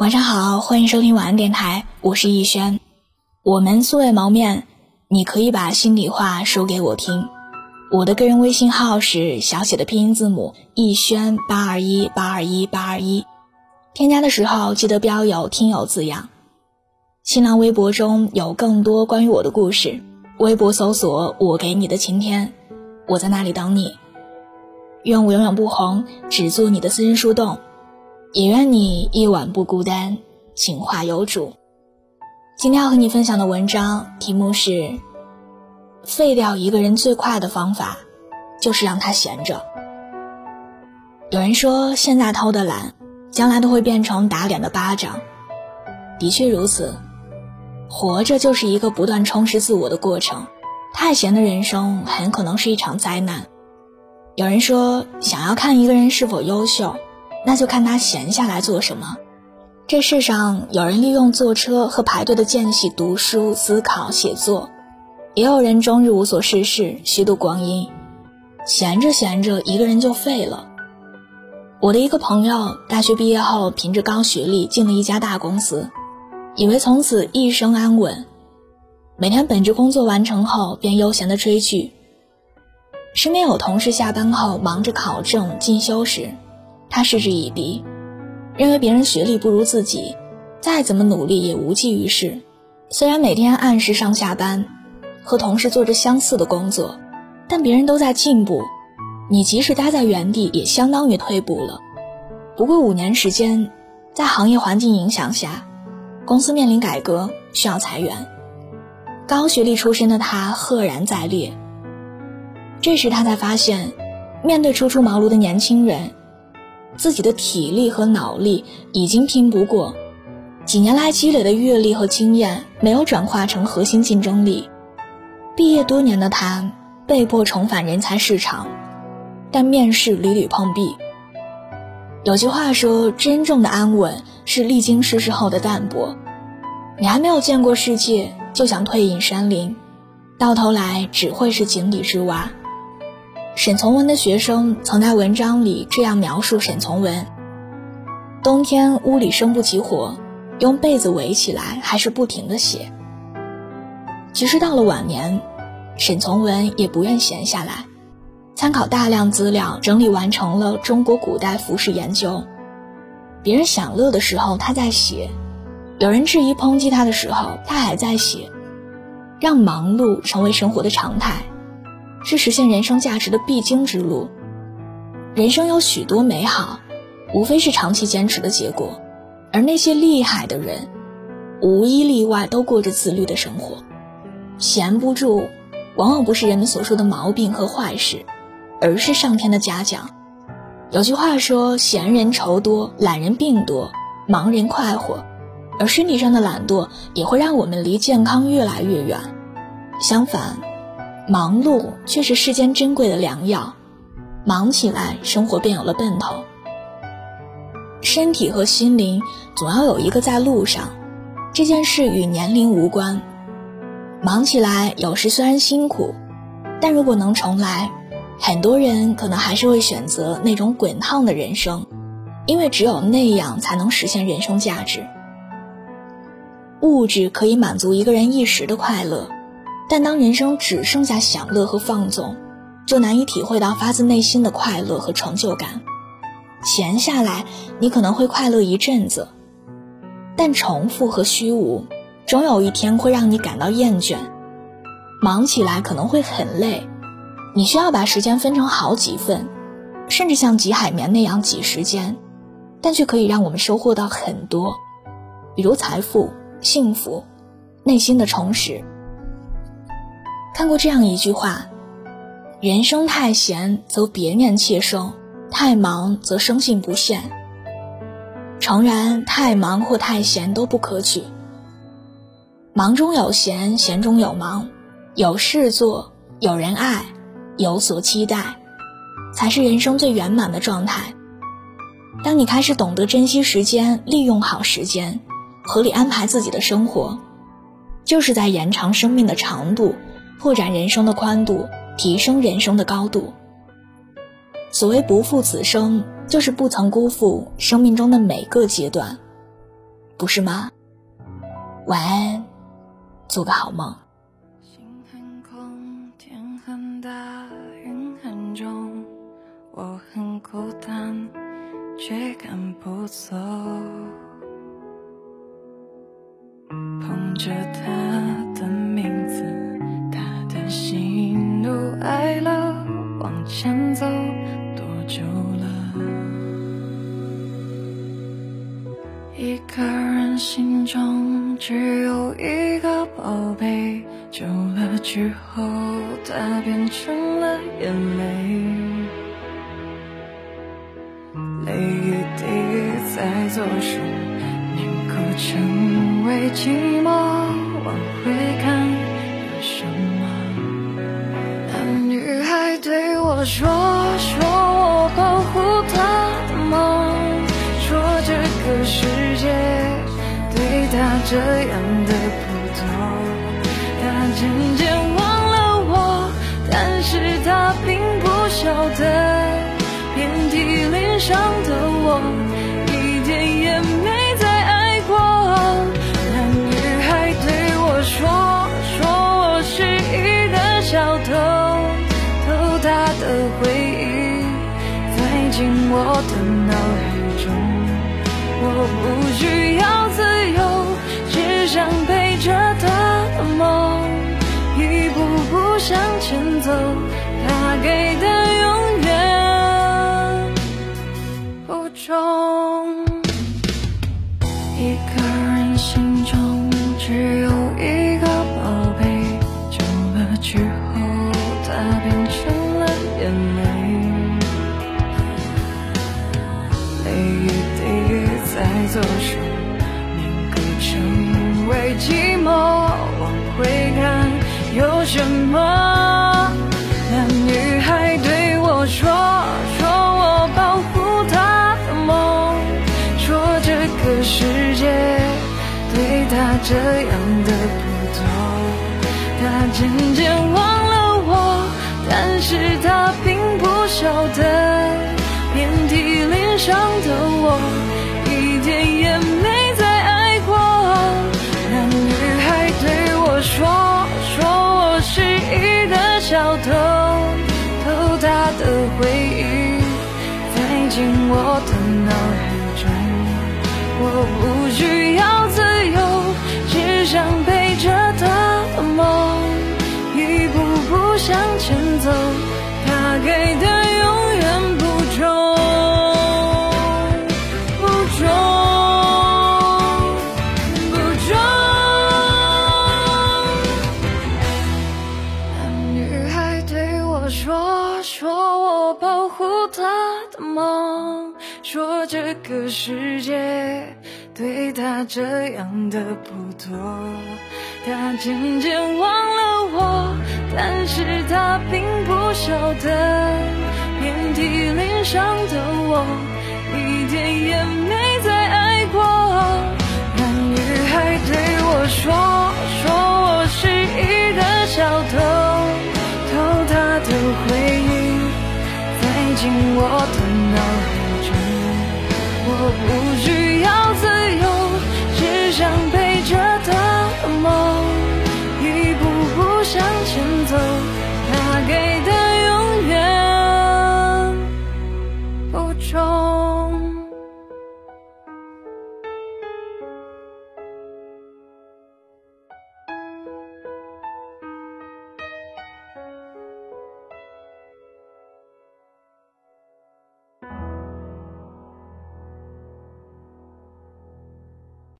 晚上好，欢迎收听晚安电台，我是逸轩。我们素未谋面，你可以把心里话说给我听。我的个人微信号是小写的拼音字母逸轩八二一八二一八二一，添加的时候记得标有听友字样。新浪微博中有更多关于我的故事，微博搜索我给你的晴天，我在那里等你。愿我永远不红，只做你的私人树洞。也愿你一晚不孤单，情话有主。今天要和你分享的文章题目是：废掉一个人最快的方法，就是让他闲着。有人说，现在偷的懒，将来都会变成打脸的巴掌。的确如此，活着就是一个不断充实自我的过程。太闲的人生，很可能是一场灾难。有人说，想要看一个人是否优秀。那就看他闲下来做什么。这世上有人利用坐车和排队的间隙读书、思考、写作，也有人终日无所事事，虚度光阴。闲着闲着，一个人就废了。我的一个朋友，大学毕业后凭着高学历进了一家大公司，以为从此一生安稳。每天本职工作完成后，便悠闲的追剧。身边有同事下班后忙着考证、进修时。他嗤之以鼻，认为别人学历不如自己，再怎么努力也无济于事。虽然每天按时上下班，和同事做着相似的工作，但别人都在进步，你即使待在原地，也相当于退步了。不过五年时间，在行业环境影响下，公司面临改革，需要裁员。高学历出身的他赫然在列。这时他才发现，面对初出茅庐的年轻人。自己的体力和脑力已经拼不过，几年来积累的阅历和经验没有转化成核心竞争力。毕业多年的他被迫重返人才市场，但面试屡屡碰壁。有句话说：“真正的安稳是历经世事后的淡泊。”你还没有见过世界，就想退隐山林，到头来只会是井底之蛙。沈从文的学生曾在文章里这样描述沈从文：冬天屋里生不起火，用被子围起来，还是不停的写。其实到了晚年，沈从文也不愿闲下来，参考大量资料，整理完成了中国古代服饰研究。别人享乐的时候，他在写；有人质疑抨击他的时候，他还在写，让忙碌成为生活的常态。是实现人生价值的必经之路。人生有许多美好，无非是长期坚持的结果。而那些厉害的人，无一例外都过着自律的生活。闲不住，往往不是人们所说的毛病和坏事，而是上天的嘉奖。有句话说：“闲人愁多，懒人病多，忙人快活。”而身体上的懒惰也会让我们离健康越来越远。相反。忙碌却是世间珍贵的良药，忙起来，生活便有了奔头。身体和心灵总要有一个在路上，这件事与年龄无关。忙起来有时虽然辛苦，但如果能重来，很多人可能还是会选择那种滚烫的人生，因为只有那样才能实现人生价值。物质可以满足一个人一时的快乐。但当人生只剩下享乐和放纵，就难以体会到发自内心的快乐和成就感。闲下来，你可能会快乐一阵子，但重复和虚无，总有一天会让你感到厌倦。忙起来可能会很累，你需要把时间分成好几份，甚至像挤海绵那样挤时间，但却可以让我们收获到很多，比如财富、幸福、内心的充实。看过这样一句话：“人生太闲则别念妾生，太忙则生性不现。”诚然，太忙或太闲都不可取。忙中有闲，闲中有忙，有事做，有人爱，有所期待，才是人生最圆满的状态。当你开始懂得珍惜时间，利用好时间，合理安排自己的生活，就是在延长生命的长度。拓展人生的宽度，提升人生的高度。所谓不负此生，就是不曾辜负生命中的每个阶段。不是吗？晚安，做个好梦。心很空，天很大，云很重，我很孤单，却赶不走。一个人心中只有一个宝贝，久了之后，它变成了眼泪，泪一滴在左手凝固。成为寂寞，往回看有什么？那女孩对我，说这样的普通，他渐渐忘了我，但是他并不晓得，遍体鳞伤的我一点也没再爱过。那女孩对我说，说我是一个小偷偷她的回忆，塞进我的脑海中，我不需要。想陪着他的梦，一步步向前走，他给的永远不重。一个人心中只有一个宝贝，久了之后，它变成了眼泪。泪一滴在左手的世界对他这样的普通，他渐渐忘了我，但是他并不晓得，遍体鳞伤的我。说说我保护她的梦，说这个世界对他这样的不多，他渐渐忘了我，但是他并不晓得，遍体鳞伤的我，一点也没再爱过。那女孩对我说，说我